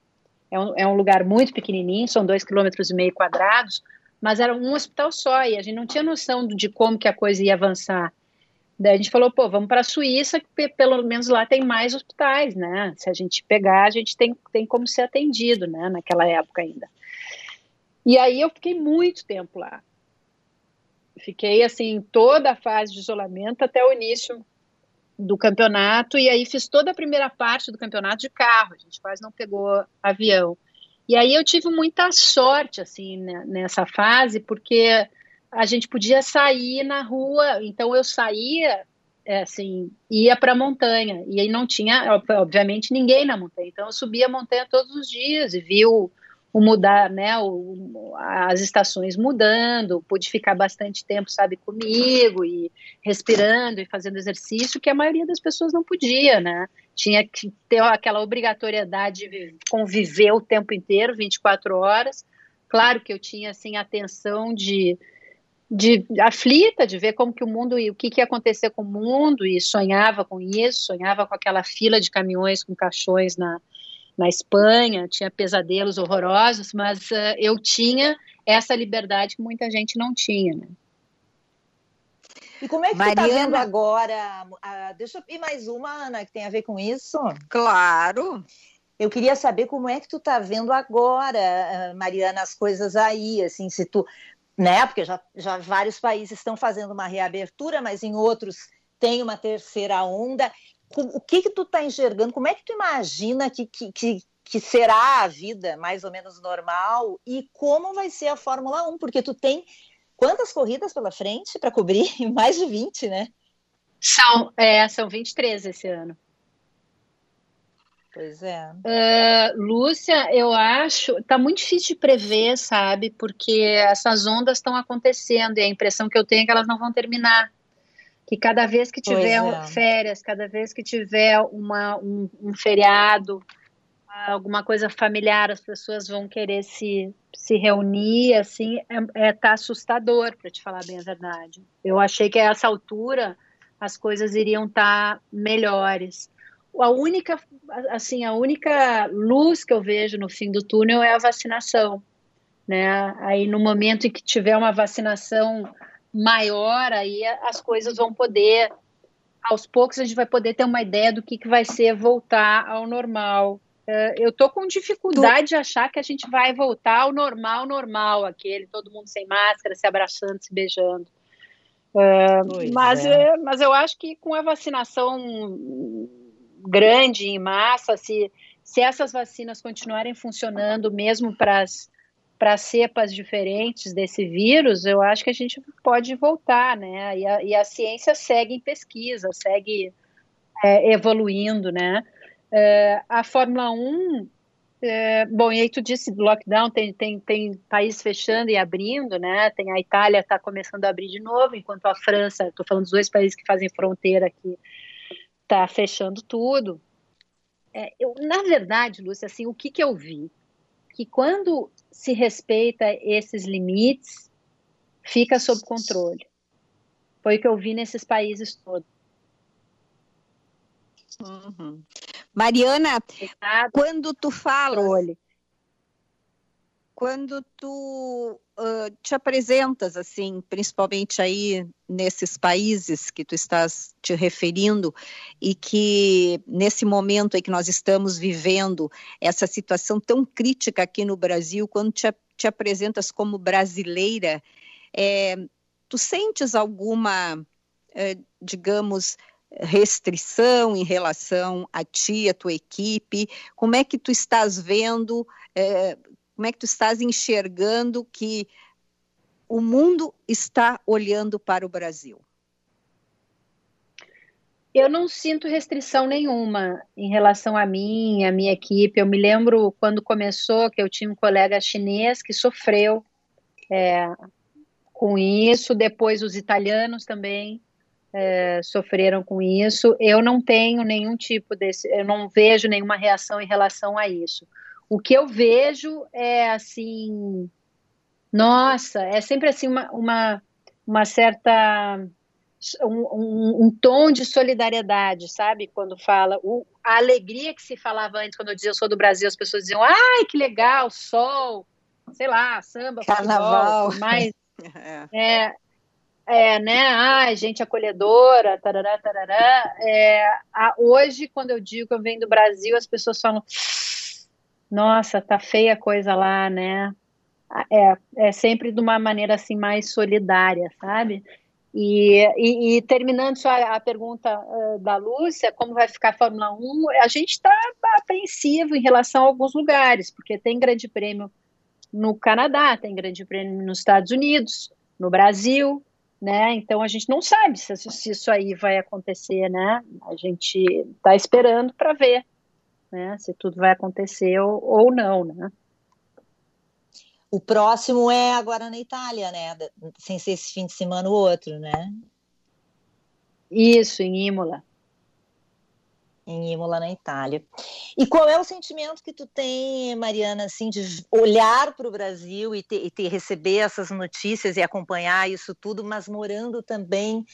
É um, é um lugar muito pequenininho, são dois quilômetros e meio quadrados, mas era um hospital só e a gente não tinha noção de como que a coisa ia avançar. Daí a gente falou, pô, vamos para a Suíça, que pelo menos lá tem mais hospitais, né? Se a gente pegar, a gente tem, tem como ser atendido, né? Naquela época ainda. E aí eu fiquei muito tempo lá. Fiquei, assim, toda a fase de isolamento até o início do campeonato e aí fiz toda a primeira parte do campeonato de carro. A gente quase não pegou avião. E aí eu tive muita sorte assim né, nessa fase porque a gente podia sair na rua. Então eu saía é, assim ia para a montanha e aí não tinha obviamente ninguém na montanha. Então eu subia a montanha todos os dias e vi o, mudar, né, o, as estações mudando, pude ficar bastante tempo, sabe, comigo e respirando e fazendo exercício que a maioria das pessoas não podia, né? Tinha que ter aquela obrigatoriedade de conviver o tempo inteiro, 24 horas. Claro que eu tinha assim atenção de de aflita de ver como que o mundo e o que, que ia acontecer com o mundo e sonhava com isso, sonhava com aquela fila de caminhões com caixões na, na Espanha, tinha pesadelos horrorosos, mas uh, eu tinha essa liberdade que muita gente não tinha, né? E como é que Mariana... você está vendo agora? Uh, deixa eu ir mais uma, Ana, que tem a ver com isso. Claro. Eu queria saber como é que tu está vendo agora, Mariana, as coisas aí, assim, se tu, né? Porque já, já vários países estão fazendo uma reabertura, mas em outros tem uma terceira onda o que que tu está enxergando? Como é que tu imagina que, que, que, que, será a vida mais ou menos normal e como vai ser a Fórmula 1? Porque tu tem quantas corridas pela frente para cobrir? Mais de 20, né? São, é, são 23 esse ano. Pois é. Uh, Lúcia, eu acho, tá muito difícil de prever, sabe? Porque essas ondas estão acontecendo e a impressão que eu tenho é que elas não vão terminar que cada vez que tiver é. férias, cada vez que tiver uma, um, um, feriado, alguma coisa familiar, as pessoas vão querer se, se reunir, assim, é, é tá assustador, para te falar bem a verdade. Eu achei que a essa altura as coisas iriam estar tá melhores. A única, assim, a única luz que eu vejo no fim do túnel é a vacinação, né? Aí no momento em que tiver uma vacinação maior, aí as coisas vão poder, aos poucos a gente vai poder ter uma ideia do que, que vai ser voltar ao normal. Uh, eu tô com dificuldade tu... de achar que a gente vai voltar ao normal, normal, aquele, todo mundo sem máscara, se abraçando, se beijando. Uh, mas, é. mas eu acho que com a vacinação grande em massa, se, se essas vacinas continuarem funcionando mesmo para as para cepas diferentes desse vírus, eu acho que a gente pode voltar, né? E a, e a ciência segue em pesquisa, segue é, evoluindo, né? É, a Fórmula 1, É, bom, e aí tu disse lockdown, tem, tem, tem país fechando e abrindo, né? Tem a Itália está começando a abrir de novo, enquanto a França, estou falando dos dois países que fazem fronteira aqui, está fechando tudo. É, eu, na verdade, Lúcia, assim, o que, que eu vi? Que quando se respeita esses limites, fica sob controle. Foi o que eu vi nesses países todos. Uhum. Mariana, quando tu controle. Quando tu uh, te apresentas assim, principalmente aí nesses países que tu estás te referindo e que nesse momento aí que nós estamos vivendo essa situação tão crítica aqui no Brasil, quando te, te apresentas como brasileira, é, tu sentes alguma, é, digamos, restrição em relação a ti, a tua equipe? Como é que tu estás vendo, é, como é que tu estás enxergando que o mundo está olhando para o Brasil? Eu não sinto restrição nenhuma em relação a mim, a minha equipe. Eu me lembro quando começou que eu tinha um colega chinês que sofreu é, com isso, depois os italianos também é, sofreram com isso. Eu não tenho nenhum tipo desse, eu não vejo nenhuma reação em relação a isso. O que eu vejo é assim, nossa, é sempre assim uma, uma, uma certa um, um, um, tom de solidariedade, sabe? Quando fala o, a alegria que se falava antes, quando eu dizia eu sou do Brasil, as pessoas diziam, ai, que legal, sol, sei lá, samba, carnaval, futebol, mais é. é. É, né? Ah, gente acolhedora, tarará, tarará. É, a, hoje, quando eu digo que eu venho do Brasil, as pessoas falam: Nossa, tá feia a coisa lá, né? É, é sempre de uma maneira assim mais solidária, sabe? E, e, e terminando só a, a pergunta uh, da Lúcia, como vai ficar a Fórmula 1, a gente está apreensivo em relação a alguns lugares, porque tem grande prêmio no Canadá, tem grande prêmio nos Estados Unidos, no Brasil, né? Então a gente não sabe se, se isso aí vai acontecer, né? A gente está esperando para ver, né? Se tudo vai acontecer ou, ou não, né? O próximo é agora na Itália, né? Sem ser esse fim de semana o outro, né? Isso, em Imola em Imola, na Itália. E qual é o sentimento que tu tem, Mariana, assim, de olhar para o Brasil e, ter, e ter, receber essas notícias e acompanhar isso tudo, mas morando também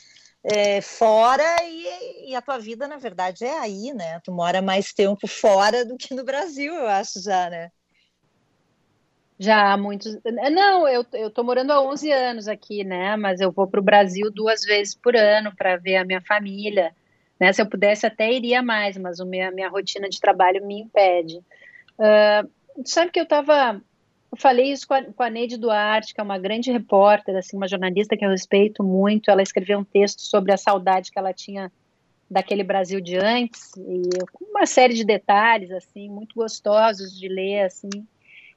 é, fora e, e, a tua vida, na verdade, é aí, né? Tu mora mais tempo fora do que no Brasil, eu acho, já, né? Já há muitos. Não, eu, eu tô morando há 11 anos aqui, né? Mas eu vou para o Brasil duas vezes por ano para ver a minha família. Né? Se eu pudesse, até iria mais, mas a minha, minha rotina de trabalho me impede. Uh, sabe que eu estava. Eu falei isso com a, com a Neide Duarte, que é uma grande repórter, assim, uma jornalista que eu respeito muito. Ela escreveu um texto sobre a saudade que ela tinha daquele Brasil de antes, e uma série de detalhes, assim, muito gostosos de ler, assim.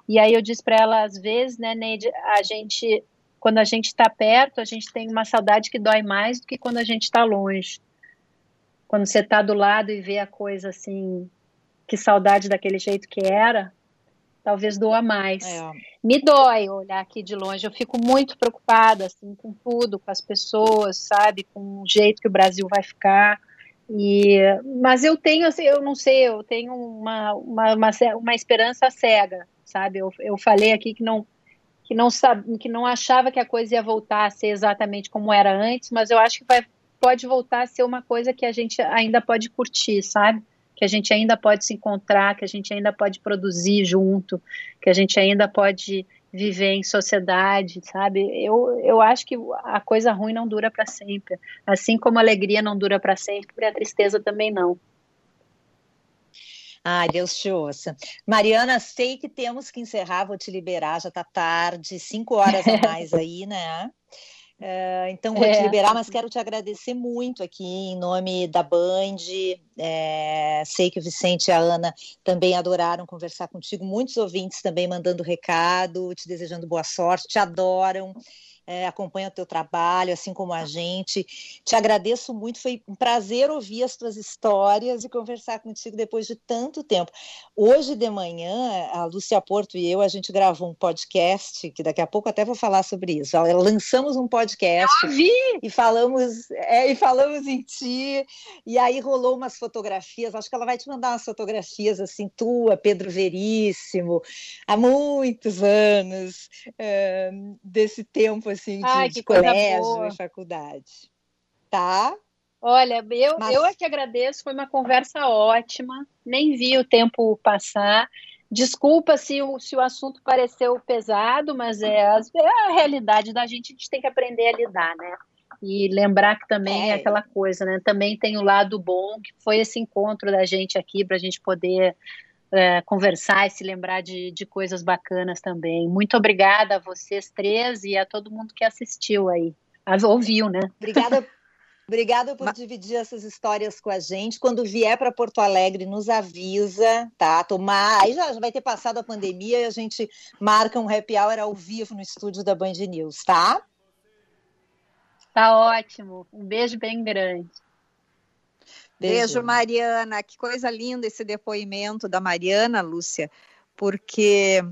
E aí eu disse para ela, às vezes, né, Neide, a gente, quando a gente está perto, a gente tem uma saudade que dói mais do que quando a gente está longe quando você está do lado e vê a coisa assim, que saudade daquele jeito que era, talvez doa mais. É. Me dói olhar aqui de longe, eu fico muito preocupada assim com tudo, com as pessoas, sabe, com o jeito que o Brasil vai ficar. E, mas eu tenho, assim, eu não sei, eu tenho uma, uma, uma, uma esperança cega, sabe? Eu, eu falei aqui que não que não sabe, que não achava que a coisa ia voltar a ser exatamente como era antes, mas eu acho que vai pode voltar a ser uma coisa que a gente ainda pode curtir, sabe? Que a gente ainda pode se encontrar, que a gente ainda pode produzir junto, que a gente ainda pode viver em sociedade, sabe? Eu, eu acho que a coisa ruim não dura para sempre. Assim como a alegria não dura para sempre, a tristeza também não. Ai, Deus te ouça. Mariana, sei que temos que encerrar, vou te liberar, já está tarde, cinco horas a mais aí, né? É, então vou é. te liberar, mas quero te agradecer muito aqui em nome da Band. É, sei que o Vicente e a Ana também adoraram conversar contigo. Muitos ouvintes também mandando recado, te desejando boa sorte, te adoram. É, acompanha o teu trabalho, assim como a gente. Te agradeço muito, foi um prazer ouvir as tuas histórias e conversar contigo depois de tanto tempo. Hoje de manhã, a Lúcia Porto e eu, a gente gravou um podcast, que daqui a pouco até vou falar sobre isso. Lançamos um podcast e falamos, é, e falamos em ti, e aí rolou umas fotografias, acho que ela vai te mandar umas fotografias assim, tua, Pedro Veríssimo, há muitos anos é, desse tempo assim, de, Ai, de colégio e faculdade. Tá? Olha, eu, Mas... eu é que agradeço, foi uma conversa ótima, nem vi o tempo passar. Desculpa se o, se o assunto pareceu pesado, mas é, é a realidade da gente, a gente tem que aprender a lidar, né? E lembrar que também é. é aquela coisa, né? Também tem o lado bom, que foi esse encontro da gente aqui, para a gente poder é, conversar e se lembrar de, de coisas bacanas também. Muito obrigada a vocês três e a todo mundo que assistiu aí. Ouviu, né? Obrigada. Obrigada por dividir essas histórias com a gente. Quando vier para Porto Alegre, nos avisa, tá? Tomar. Aí já vai ter passado a pandemia e a gente marca um happy hour ao vivo no estúdio da Band News, tá? Tá ótimo. Um beijo bem grande. Beijo. Beijo, Mariana. Que coisa linda esse depoimento da Mariana, Lúcia, porque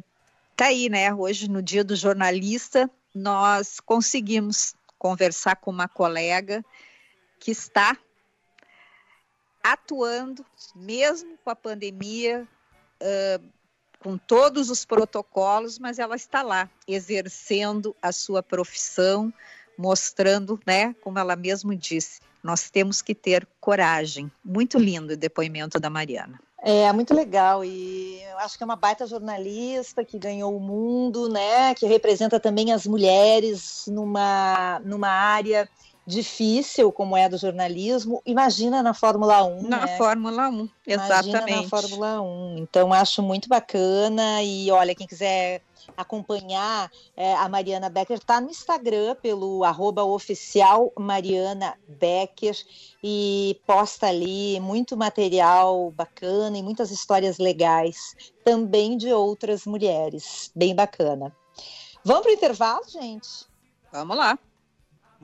tá aí, né? Hoje, no dia do jornalista, nós conseguimos conversar com uma colega que está atuando, mesmo com a pandemia, uh, com todos os protocolos, mas ela está lá, exercendo a sua profissão, mostrando, né, como ela mesmo disse, nós temos que ter coragem. Muito lindo o depoimento da Mariana. É, muito legal. E eu acho que é uma baita jornalista que ganhou o mundo, né? Que representa também as mulheres numa, numa área difícil como é do jornalismo. Imagina na Fórmula 1. Na né? Fórmula 1, exatamente. Imagina na Fórmula 1. Então, acho muito bacana. E olha, quem quiser acompanhar é, a Mariana Becker, está no Instagram pelo arroba oficial Mariana Becker e posta ali muito material bacana e muitas histórias legais também de outras mulheres. Bem bacana. Vamos para o intervalo, gente? Vamos lá.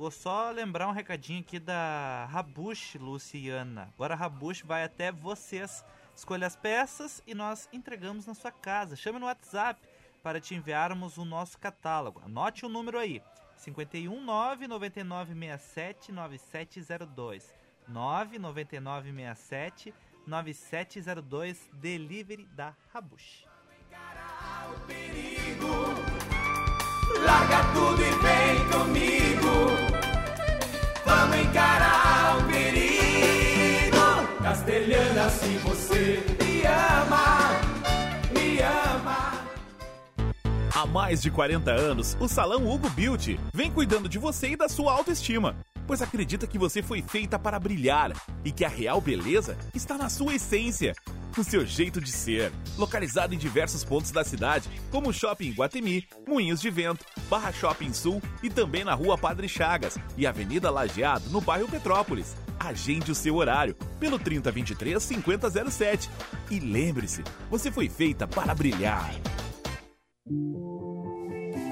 Vou só lembrar um recadinho aqui da Rabush, Luciana. Agora a Rabush vai até vocês. Escolha as peças e nós entregamos na sua casa. Chame no WhatsApp para te enviarmos o nosso catálogo. Anote o número aí: 51 99967 9702. 99967 9702 Delivery da Rabush. Larga tudo e vem comigo. Encarar o perigo. Castelhana, se você me ama, me ama. Há mais de 40 anos, o Salão Hugo Beauty vem cuidando de você e da sua autoestima, pois acredita que você foi feita para brilhar e que a real beleza está na sua essência, no seu jeito de ser. Localizado em diversos pontos da cidade, como o Shopping Guatemi, Moinhos de Vento, Barra Shopping Sul e também na Rua Padre Chagas e Avenida Lajeado, no bairro Petrópolis. Agende o seu horário pelo 3023 5007. E lembre-se, você foi feita para brilhar.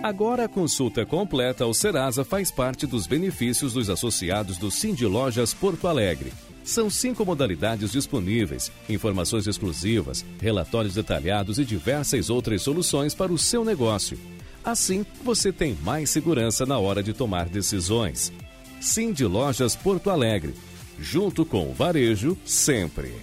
Agora a consulta completa ao Serasa faz parte dos benefícios dos associados do Cindy Lojas Porto Alegre. São cinco modalidades disponíveis, informações exclusivas, relatórios detalhados e diversas outras soluções para o seu negócio. Assim, você tem mais segurança na hora de tomar decisões. Cindy Lojas Porto Alegre. Junto com o varejo, sempre.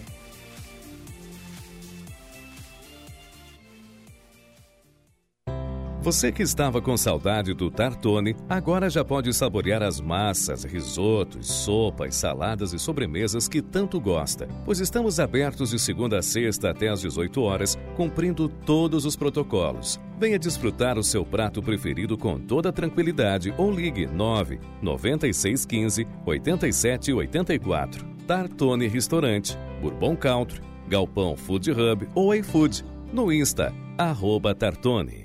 Você que estava com saudade do Tartone, agora já pode saborear as massas, risotos, sopas, saladas e sobremesas que tanto gosta, pois estamos abertos de segunda a sexta até às 18 horas, cumprindo todos os protocolos. Venha desfrutar o seu prato preferido com toda tranquilidade ou ligue 9 9615 8784. Tartone Restaurante, Bourbon Country, Galpão Food Hub ou iFood. No Insta, arroba Tartone.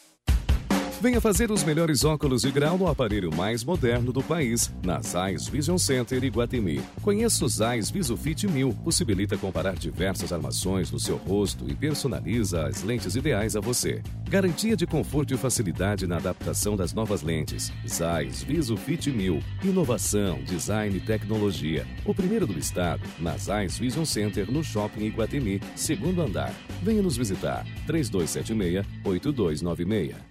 Venha fazer os melhores óculos de grau no aparelho mais moderno do país, na Zeiss Vision Center Iguatemi. Conheça o Zeiss VisuFit 1000, possibilita comparar diversas armações no seu rosto e personaliza as lentes ideais a você. Garantia de conforto e facilidade na adaptação das novas lentes. Zeiss VisuFit 1000. Inovação, design e tecnologia. O primeiro do estado, na Zeiss Vision Center no Shopping Iguatemi, segundo andar. Venha nos visitar. 3276 8296.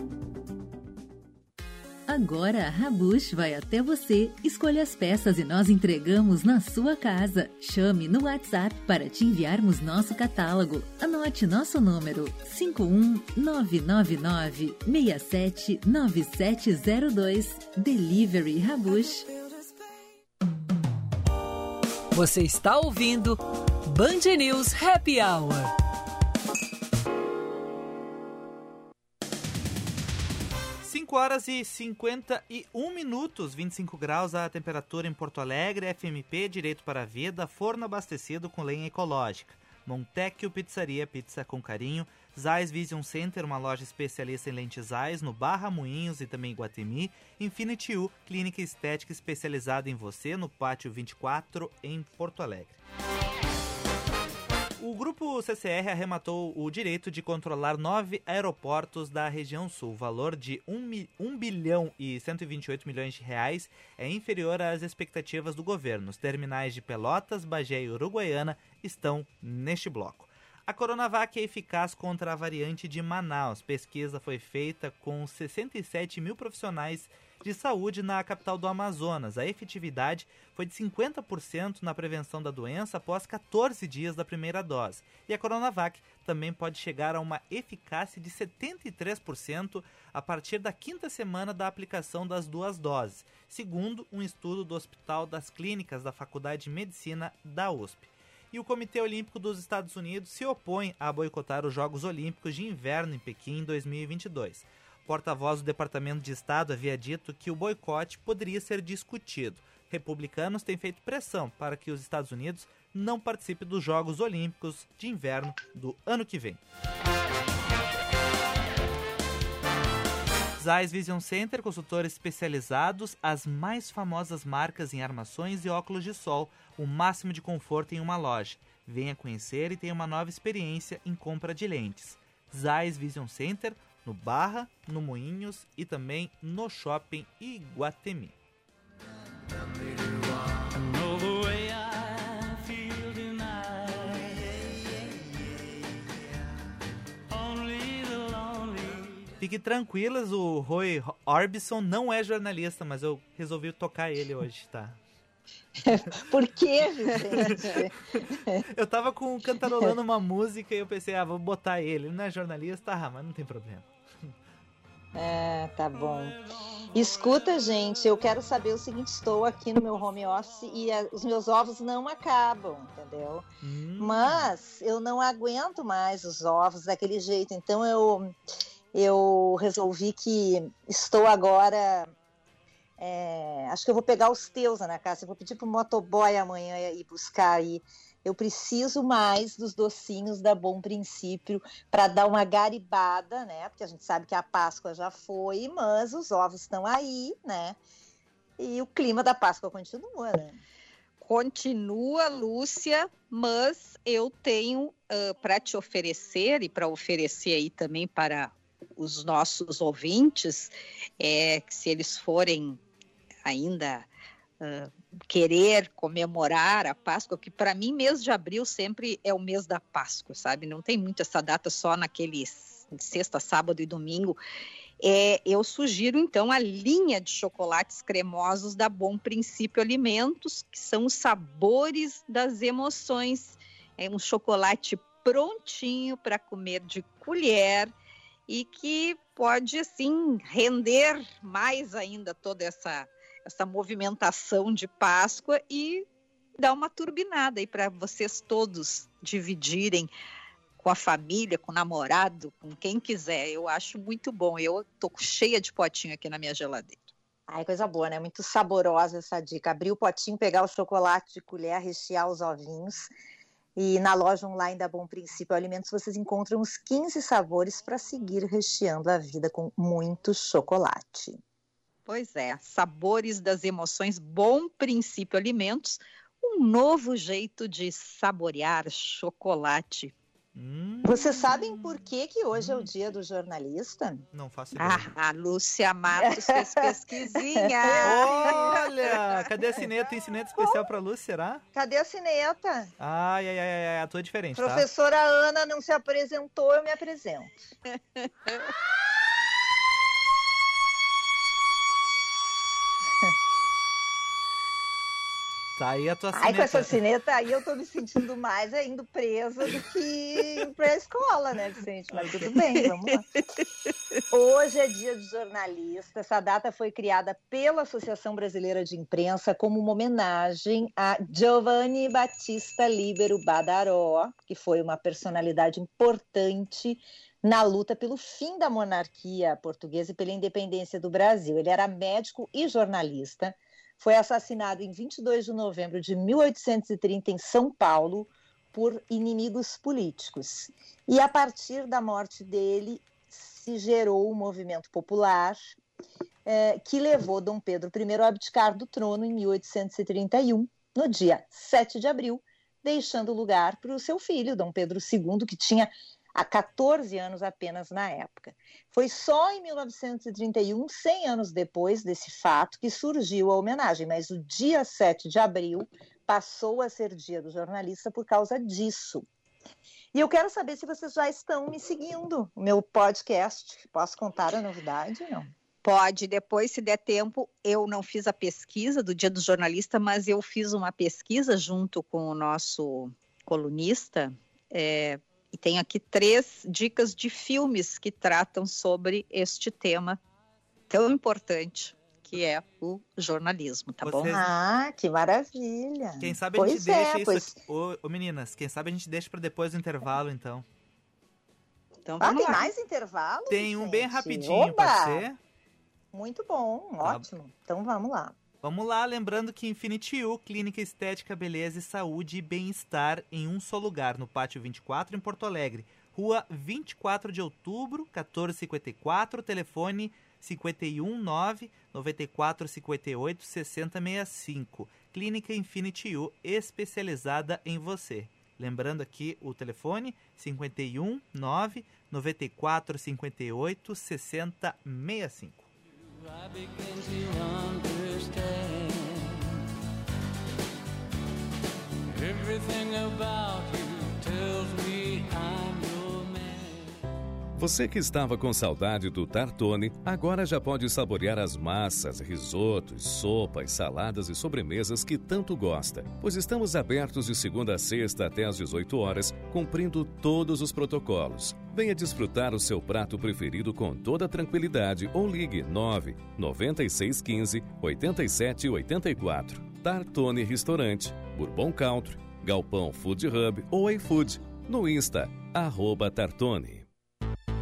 Agora a Rabush vai até você, escolha as peças e nós entregamos na sua casa. Chame no WhatsApp para te enviarmos nosso catálogo. Anote nosso número 51999 679702. Delivery Rabush. Você está ouvindo Band News Happy Hour. 5 horas e 51 minutos, 25 graus a temperatura em Porto Alegre, FMP, Direito para a Vida, forno abastecido com lenha ecológica. Montecchio Pizzaria, pizza com carinho. Zais Vision Center, uma loja especialista em lentes Zais, no Barra Moinhos e também em Guatemi. Infinity U, clínica estética especializada em você, no Pátio 24, em Porto Alegre. O grupo CCR arrematou o direito de controlar nove aeroportos da região sul. O valor de 1, 1 bilhão e 128 milhões de reais é inferior às expectativas do governo. Os terminais de Pelotas, Bagé e Uruguaiana estão neste bloco. A Coronavac é eficaz contra a variante de Manaus. Pesquisa foi feita com 67 mil profissionais de saúde na capital do Amazonas. A efetividade foi de 50% na prevenção da doença após 14 dias da primeira dose. E a Coronavac também pode chegar a uma eficácia de 73% a partir da quinta semana da aplicação das duas doses, segundo um estudo do Hospital das Clínicas da Faculdade de Medicina da USP e o Comitê Olímpico dos Estados Unidos se opõe a boicotar os Jogos Olímpicos de Inverno em Pequim em 2022 porta-voz do Departamento de Estado havia dito que o boicote poderia ser discutido. Republicanos têm feito pressão para que os Estados Unidos não participem dos Jogos Olímpicos de Inverno do ano que vem. Zeiss Vision Center, consultores especializados, as mais famosas marcas em armações e óculos de sol, o máximo de conforto em uma loja. Venha conhecer e tenha uma nova experiência em compra de lentes. Zeiss Vision Center, no Barra, no Moinhos e também no Shopping Iguatemi. Fique tranquilas, o Roy Orbison não é jornalista, mas eu resolvi tocar ele hoje, tá? Por quê, gente? eu tava com cantarolando uma música e eu pensei, ah, vou botar ele. Ele não é jornalista, ah, mas não tem problema. É, tá bom. Escuta, gente, eu quero saber o seguinte: estou aqui no meu home office e a, os meus ovos não acabam, entendeu? Hum. Mas eu não aguento mais os ovos daquele jeito, então eu eu resolvi que estou agora. É, acho que eu vou pegar os teus, Ana Cássia. Eu vou pedir para o motoboy amanhã ir buscar aí. Eu preciso mais dos docinhos da Bom Princípio para dar uma garibada, né? Porque a gente sabe que a Páscoa já foi, mas os ovos estão aí, né? E o clima da Páscoa continua, né? Continua, Lúcia, mas eu tenho uh, para te oferecer e para oferecer aí também para os nossos ouvintes, é, que se eles forem ainda uh, querer comemorar a Páscoa, que para mim mês de abril sempre é o mês da Páscoa, sabe? Não tem muito essa data só naqueles sexta, sábado e domingo. É, eu sugiro então a linha de chocolates cremosos da Bom Princípio Alimentos, que são os sabores das emoções. É um chocolate prontinho para comer de colher e que pode assim render mais ainda toda essa essa movimentação de Páscoa e dar uma turbinada aí para vocês todos dividirem com a família, com o namorado, com quem quiser. Eu acho muito bom. Eu tô cheia de potinho aqui na minha geladeira. Ai, coisa boa, né? Muito saborosa essa dica. Abrir o potinho, pegar o chocolate de colher, rechear os ovinhos e na loja online da Bom Princípio Alimentos vocês encontram uns 15 sabores para seguir recheando a vida com muito chocolate. Pois é, sabores das emoções Bom Princípio Alimentos, um novo jeito de saborear chocolate. Hum. Vocês sabem por que, que hoje hum. é o dia do jornalista? Não faço ideia. Ah, a Lúcia Matos fez pesquisinha. Olha, cadê a cineta? Tem cineta especial para Lúcia, será? Cadê a cineta? Ai, ai, ai, ai, a tua é diferente, tá? Professora tá? Ana não se apresentou, eu me apresento. Tá aí a tua Ai, com essa cineta aí eu tô me sentindo mais indo presa do que pra escola, né, Vicente? Mas tudo bem, vamos lá. Hoje é dia de jornalista. Essa data foi criada pela Associação Brasileira de Imprensa como uma homenagem a Giovanni Battista Libero Badaró, que foi uma personalidade importante na luta pelo fim da monarquia portuguesa e pela independência do Brasil. Ele era médico e jornalista foi assassinado em 22 de novembro de 1830 em São Paulo por inimigos políticos. E a partir da morte dele se gerou o um movimento popular eh, que levou Dom Pedro I a abdicar do trono em 1831, no dia 7 de abril, deixando lugar para o seu filho, Dom Pedro II, que tinha há 14 anos apenas na época. Foi só em 1931, 100 anos depois desse fato, que surgiu a homenagem, mas o dia 7 de abril passou a ser dia do jornalista por causa disso. E eu quero saber se vocês já estão me seguindo, o meu podcast. Posso contar a novidade? Não. Pode, depois, se der tempo, eu não fiz a pesquisa do Dia do Jornalista, mas eu fiz uma pesquisa junto com o nosso colunista, é, e tenho aqui três dicas de filmes que tratam sobre este tema tão importante que é o jornalismo, tá Vocês... bom? Ah, que maravilha! Quem sabe a gente é, deixa pois... isso. Ô, ô, meninas, quem sabe a gente deixa para depois do intervalo, então. Então ah, tem lá. mais intervalo? Tem um bem rapidinho, Oba! pode ser? Muito bom, tá. ótimo. Então vamos lá. Vamos lá, lembrando que Infinity U, Clínica Estética, Beleza, Saúde e Bem-Estar em um só lugar, no Pátio 24, em Porto Alegre. Rua 24 de outubro, 1454, telefone 519 9458 6065. Clínica Infinity U, especializada em você. Lembrando aqui o telefone 51 9 94 58 6065. Everything about você que estava com saudade do Tartone, agora já pode saborear as massas, risotos, sopas, saladas e sobremesas que tanto gosta, pois estamos abertos de segunda a sexta até às 18 horas, cumprindo todos os protocolos. Venha desfrutar o seu prato preferido com toda tranquilidade ou ligue 9 9615 8784. Tartone Restaurante, Bourbon Country, Galpão Food Hub ou iFood. No Insta, arroba Tartone.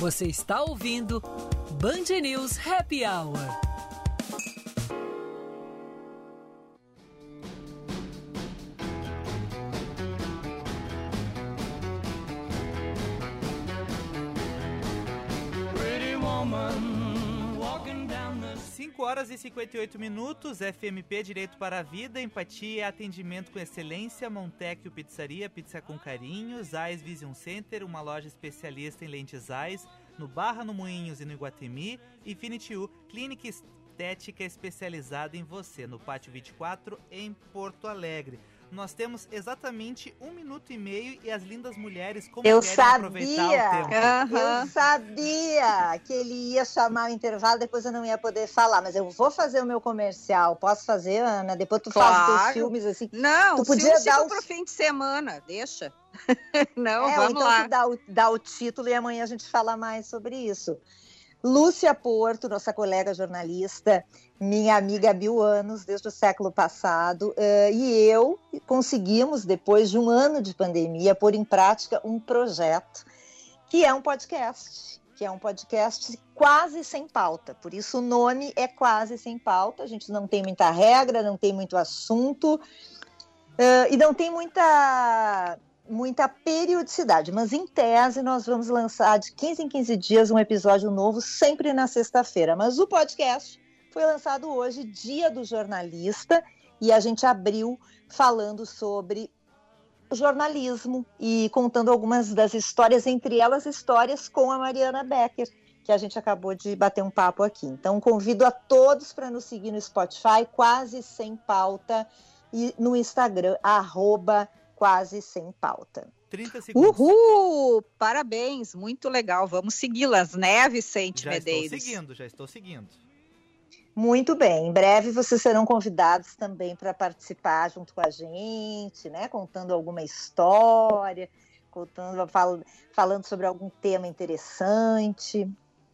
Você está ouvindo Band News Happy Hour. Cinco horas e 58 minutos, FMP Direito para a Vida, Empatia e Atendimento com Excelência, Montecchio Pizzaria, Pizza com Carinho, Zais Vision Center, uma loja especialista em lentes Zais, no Barra no Moinhos e no Iguatemi, Infinity U, clínica estética especializada em você, no Pátio 24, em Porto Alegre nós temos exatamente um minuto e meio e as lindas mulheres como eu querem sabia, aproveitar o tempo. Eu sabia que ele ia chamar o intervalo, depois eu não ia poder falar, mas eu vou fazer o meu comercial. Posso fazer, Ana? Depois tu claro. faz os teus filmes assim. Não, tu podia dar os... pro fim de semana, deixa. não, é, vamos então lá. Dá o, dá o título e amanhã a gente fala mais sobre isso. Lúcia Porto, nossa colega jornalista, minha amiga há mil anos, desde o século passado, uh, e eu conseguimos, depois de um ano de pandemia, pôr em prática um projeto que é um podcast, que é um podcast quase sem pauta. Por isso o nome é quase sem pauta. A gente não tem muita regra, não tem muito assunto uh, e não tem muita muita periodicidade, mas em tese nós vamos lançar de 15 em 15 dias um episódio novo, sempre na sexta-feira. Mas o podcast foi lançado hoje, Dia do Jornalista, e a gente abriu falando sobre jornalismo e contando algumas das histórias, entre elas histórias com a Mariana Becker, que a gente acabou de bater um papo aqui. Então convido a todos para nos seguir no Spotify, quase sem pauta, e no Instagram, arroba quase sem pauta. 30 segundos. Uhul! Parabéns, muito legal. Vamos segui-las, né, Vicente já Medeiros? Já estou seguindo, já estou seguindo. Muito bem. Em breve vocês serão convidados também para participar junto com a gente, né? Contando alguma história, contando, fal falando sobre algum tema interessante.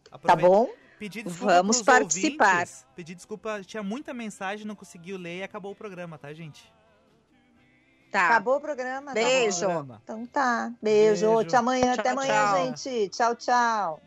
Aproveita. Tá bom? Pedir desculpa Vamos participar. Ouvintes. Pedir desculpa, tinha muita mensagem, não conseguiu ler e acabou o programa, tá, gente? Tá. Acabou o programa? Beijo. Tá Então tá. Beijo. Beijo. Até amanhã. Tchau, Até amanhã, tchau. gente. Tchau, tchau.